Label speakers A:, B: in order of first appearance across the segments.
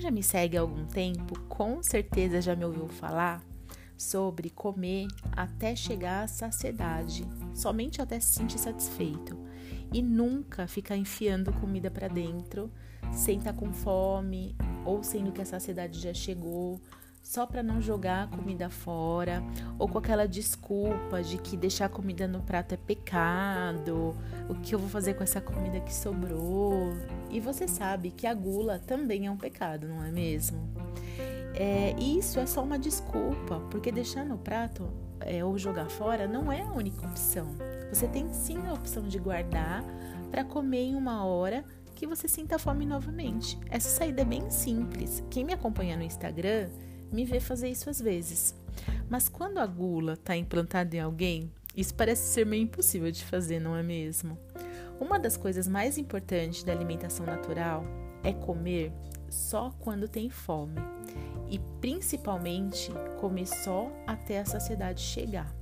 A: Já me segue há algum tempo, com certeza já me ouviu falar sobre comer até chegar à saciedade, somente até se sentir satisfeito. E nunca ficar enfiando comida para dentro sem estar tá com fome ou sendo que a saciedade já chegou, só para não jogar a comida fora ou com aquela desculpa de que deixar a comida no prato é pecado, o que eu vou fazer com essa comida que sobrou? E você sabe que a gula também é um pecado, não é mesmo? É, isso é só uma desculpa, porque deixar no prato é, ou jogar fora não é a única opção. Você tem sim a opção de guardar para comer em uma hora que você sinta fome novamente. Essa saída é bem simples. Quem me acompanha no Instagram me vê fazer isso às vezes. Mas quando a gula está implantada em alguém, isso parece ser meio impossível de fazer, não é mesmo? Uma das coisas mais importantes da alimentação natural é comer só quando tem fome e principalmente comer só até a saciedade chegar.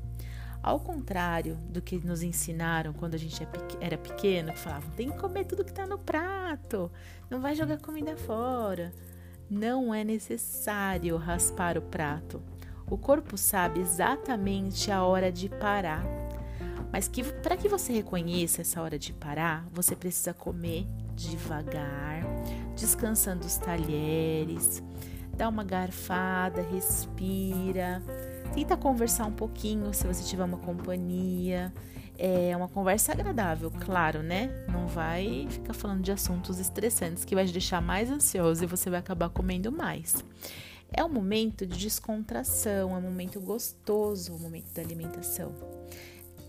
A: Ao contrário do que nos ensinaram quando a gente é era pequeno, que falavam tem que comer tudo que está no prato, não vai jogar comida fora. Não é necessário raspar o prato. O corpo sabe exatamente a hora de parar. Mas para que você reconheça essa hora de parar, você precisa comer devagar, descansando os talheres, dá uma garfada, respira, tenta conversar um pouquinho se você tiver uma companhia. É uma conversa agradável, claro, né? Não vai ficar falando de assuntos estressantes que vai te deixar mais ansioso e você vai acabar comendo mais. É um momento de descontração, é um momento gostoso, o um momento da alimentação.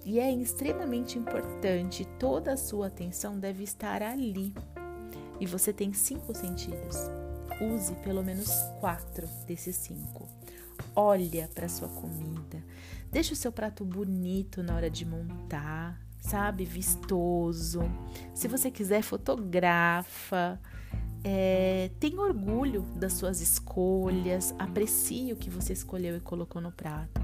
A: E é extremamente importante, toda a sua atenção deve estar ali. E você tem cinco sentidos. Use pelo menos quatro desses cinco. Olha para sua comida. Deixa o seu prato bonito na hora de montar, sabe? Vistoso. Se você quiser, fotografa. É, tenha orgulho das suas escolhas. Aprecie o que você escolheu e colocou no prato.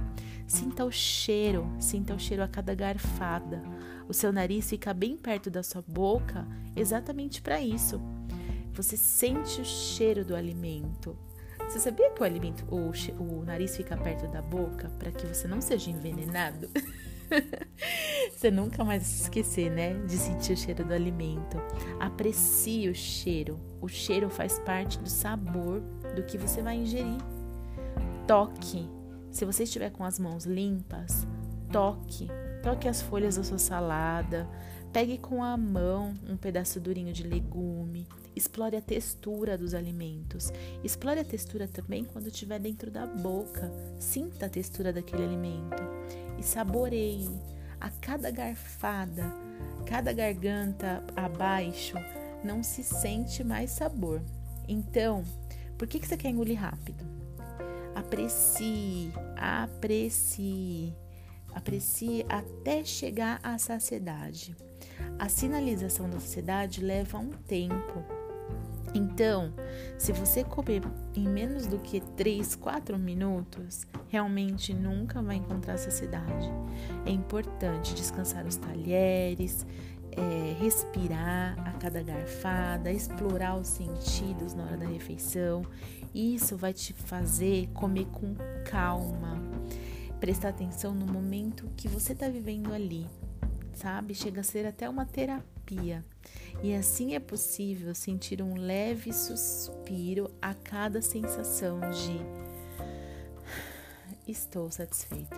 A: Sinta o cheiro, sinta o cheiro a cada garfada. O seu nariz fica bem perto da sua boca exatamente para isso você sente o cheiro do alimento. Você sabia que o alimento, o, o nariz fica perto da boca para que você não seja envenenado? você nunca mais esquecer, né, de sentir o cheiro do alimento. Aprecie o cheiro. O cheiro faz parte do sabor do que você vai ingerir. Toque. Se você estiver com as mãos limpas, toque. Toque as folhas da sua salada. Pegue com a mão um pedaço durinho de legume. Explore a textura dos alimentos. Explore a textura também quando estiver dentro da boca. Sinta a textura daquele alimento e saboreie a cada garfada, cada garganta abaixo, não se sente mais sabor. Então, por que, que você quer engolir rápido? Aprecie, aprecie, aprecie até chegar à saciedade. A sinalização da saciedade leva um tempo. Então, se você comer em menos do que 3, 4 minutos, realmente nunca vai encontrar saciedade. É importante descansar os talheres, é, respirar a cada garfada, explorar os sentidos na hora da refeição. Isso vai te fazer comer com calma, prestar atenção no momento que você está vivendo ali, sabe? Chega a ser até uma terapia. E assim é possível sentir um leve suspiro a cada sensação de estou satisfeita.